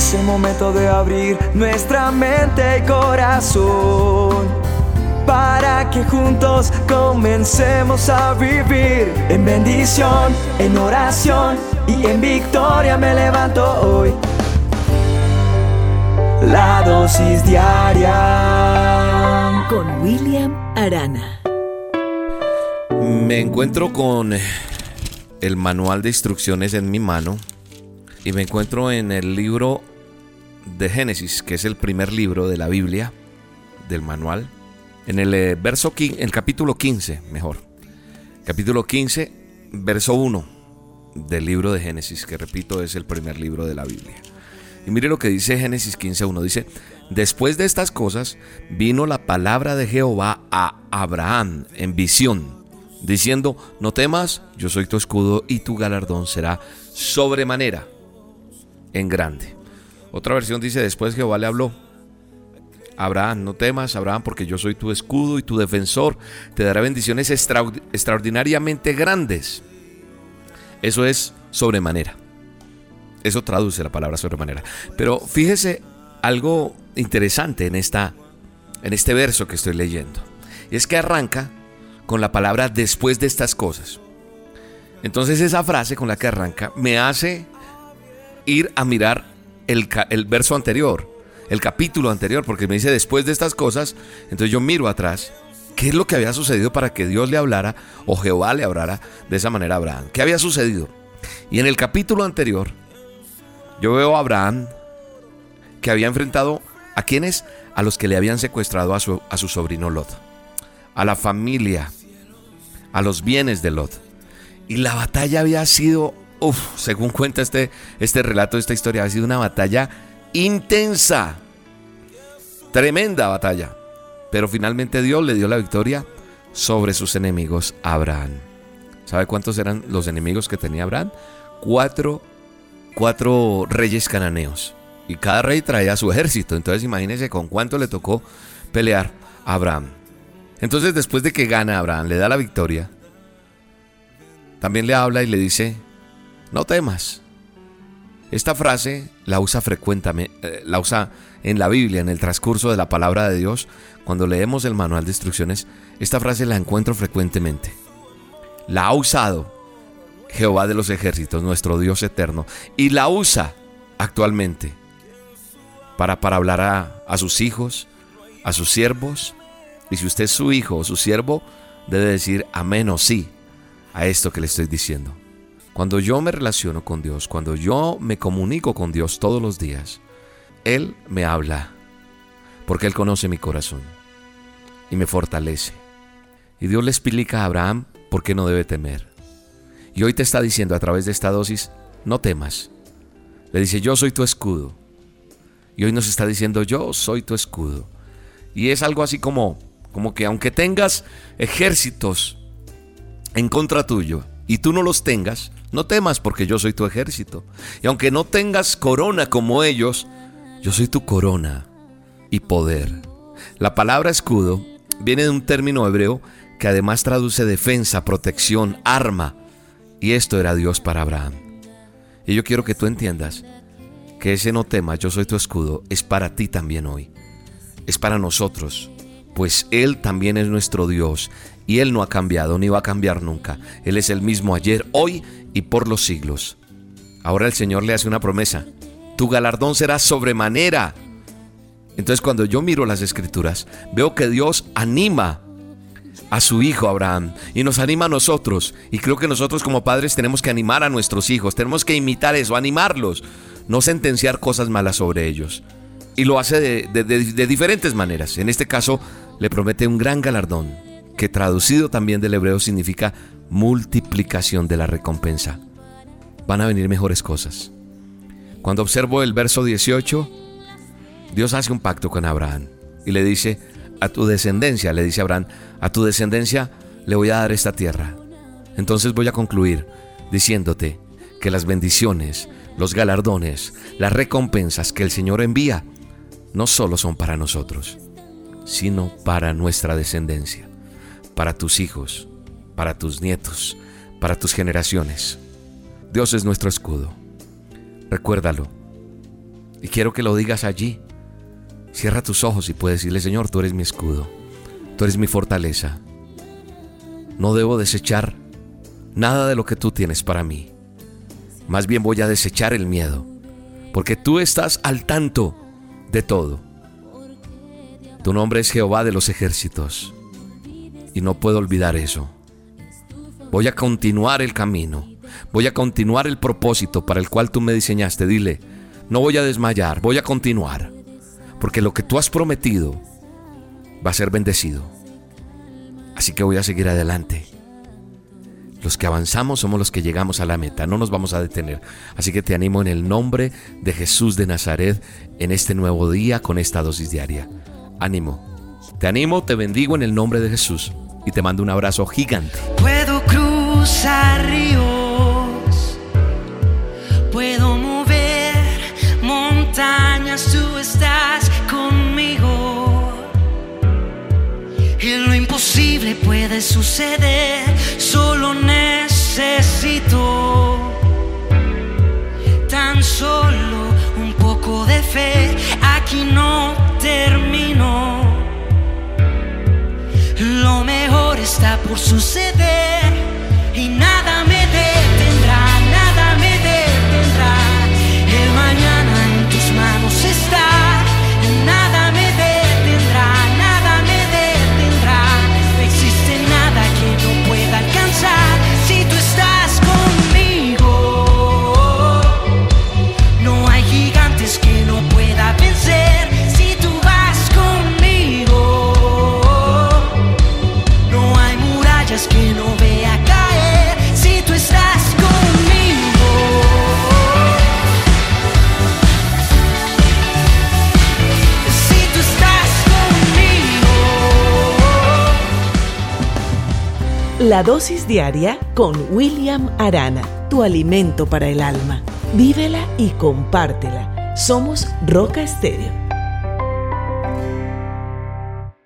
Es el momento de abrir nuestra mente y corazón para que juntos comencemos a vivir en bendición, en oración y en victoria me levanto hoy. La dosis diaria con William Arana. Me encuentro con el manual de instrucciones en mi mano y me encuentro en el libro de Génesis, que es el primer libro de la Biblia, del manual. En el eh, verso el capítulo 15, mejor. Capítulo 15, verso 1 del libro de Génesis, que repito es el primer libro de la Biblia. Y mire lo que dice Génesis 15.1. Dice, después de estas cosas vino la palabra de Jehová a Abraham en visión, diciendo, no temas, yo soy tu escudo y tu galardón será sobremanera en grande. Otra versión dice, después Jehová le habló, Abraham, no temas, Abraham, porque yo soy tu escudo y tu defensor, te dará bendiciones extraordinariamente grandes. Eso es sobremanera. Eso traduce la palabra sobremanera. Pero fíjese algo interesante en, esta, en este verso que estoy leyendo. Es que arranca con la palabra después de estas cosas. Entonces esa frase con la que arranca me hace ir a mirar el, verso anterior, el capítulo anterior, porque me dice después de estas cosas, entonces yo miro atrás ¿Qué es lo que había sucedido para que Dios le hablara o Jehová le hablara de esa manera a Abraham? ¿Qué había sucedido? Y en el capítulo anterior, yo veo a Abraham que había enfrentado a quienes, a los que le habían secuestrado a su, a su sobrino Lot, a la familia, a los bienes de Lot. Y la batalla había sido, según cuenta este, este relato, esta historia, había sido una batalla intensa, tremenda batalla. Pero finalmente Dios le dio la victoria sobre sus enemigos Abraham. ¿Sabe cuántos eran los enemigos que tenía Abraham? Cuatro, cuatro reyes cananeos. Y cada rey traía su ejército. Entonces imagínense con cuánto le tocó pelear a Abraham. Entonces después de que gana Abraham, le da la victoria, también le habla y le dice, no temas. Esta frase la usa frecuentemente, eh, la usa en la Biblia, en el transcurso de la palabra de Dios, cuando leemos el manual de instrucciones, esta frase la encuentro frecuentemente. La ha usado Jehová de los ejércitos, nuestro Dios eterno, y la usa actualmente para, para hablar a, a sus hijos, a sus siervos, y si usted es su hijo o su siervo, debe decir amén o sí a esto que le estoy diciendo. Cuando yo me relaciono con Dios, cuando yo me comunico con Dios todos los días, Él me habla porque Él conoce mi corazón y me fortalece. Y Dios le explica a Abraham por qué no debe temer. Y hoy te está diciendo a través de esta dosis, no temas. Le dice, yo soy tu escudo. Y hoy nos está diciendo, yo soy tu escudo. Y es algo así como, como que aunque tengas ejércitos en contra tuyo y tú no los tengas, no temas porque yo soy tu ejército. Y aunque no tengas corona como ellos, yo soy tu corona y poder. La palabra escudo viene de un término hebreo que además traduce defensa, protección, arma. Y esto era Dios para Abraham. Y yo quiero que tú entiendas que ese no tema, yo soy tu escudo, es para ti también hoy. Es para nosotros, pues Él también es nuestro Dios y Él no ha cambiado ni va a cambiar nunca. Él es el mismo ayer, hoy y por los siglos. Ahora el Señor le hace una promesa. Tu galardón será sobremanera entonces cuando yo miro las escrituras, veo que Dios anima a su hijo Abraham y nos anima a nosotros. Y creo que nosotros como padres tenemos que animar a nuestros hijos, tenemos que imitar eso, animarlos, no sentenciar cosas malas sobre ellos. Y lo hace de, diferentes maneras. En este caso le promete un gran galardón, que traducido también del hebreo significa multiplicación de la recompensa. Van a venir mejores cosas. Cuando observo el verso 18, Dios hace un pacto con Abraham y le dice, a tu descendencia, le dice Abraham, a tu descendencia le voy a dar esta tierra. Entonces voy a concluir diciéndote que las bendiciones, los galardones, las recompensas que el Señor envía, no solo son para nosotros, sino para nuestra descendencia, para tus hijos, para tus nietos, para tus generaciones. Dios es nuestro escudo. Recuérdalo Y quiero que lo digas allí. Cierra tus ojos y puedes decirle, Señor, tú eres mi escudo, tú eres mi fortaleza. No debo desechar nada de lo que tú tienes para mí. Más bien voy a desechar el miedo, porque tú estás al tanto de todo. Tu nombre es Jehová de los ejércitos, y no puedo olvidar eso. Voy a continuar el camino, voy a continuar el propósito para el cual tú me diseñaste. Dile, no voy a desmayar, voy a continuar. Porque lo que tú has prometido va a ser bendecido. Así que voy a seguir adelante. Los que avanzamos somos los que llegamos a la meta, no nos vamos a detener. Así que te animo en el nombre de Jesús de Nazaret en este nuevo día con esta dosis diaria. Ánimo. Te animo, te bendigo en el nombre de Jesús y te mando un abrazo gigante. Puedo cruzar ríos, puedo mover montañas, tú estás conmigo. Y lo imposible puede suceder, solo necesito tan solo un poco de fe. Aquí no por suceder y nada que no vea caer si tú estás conmigo. Si tú estás conmigo. La dosis diaria con William Arana, tu alimento para el alma. Vívela y compártela. Somos Roca Estéreo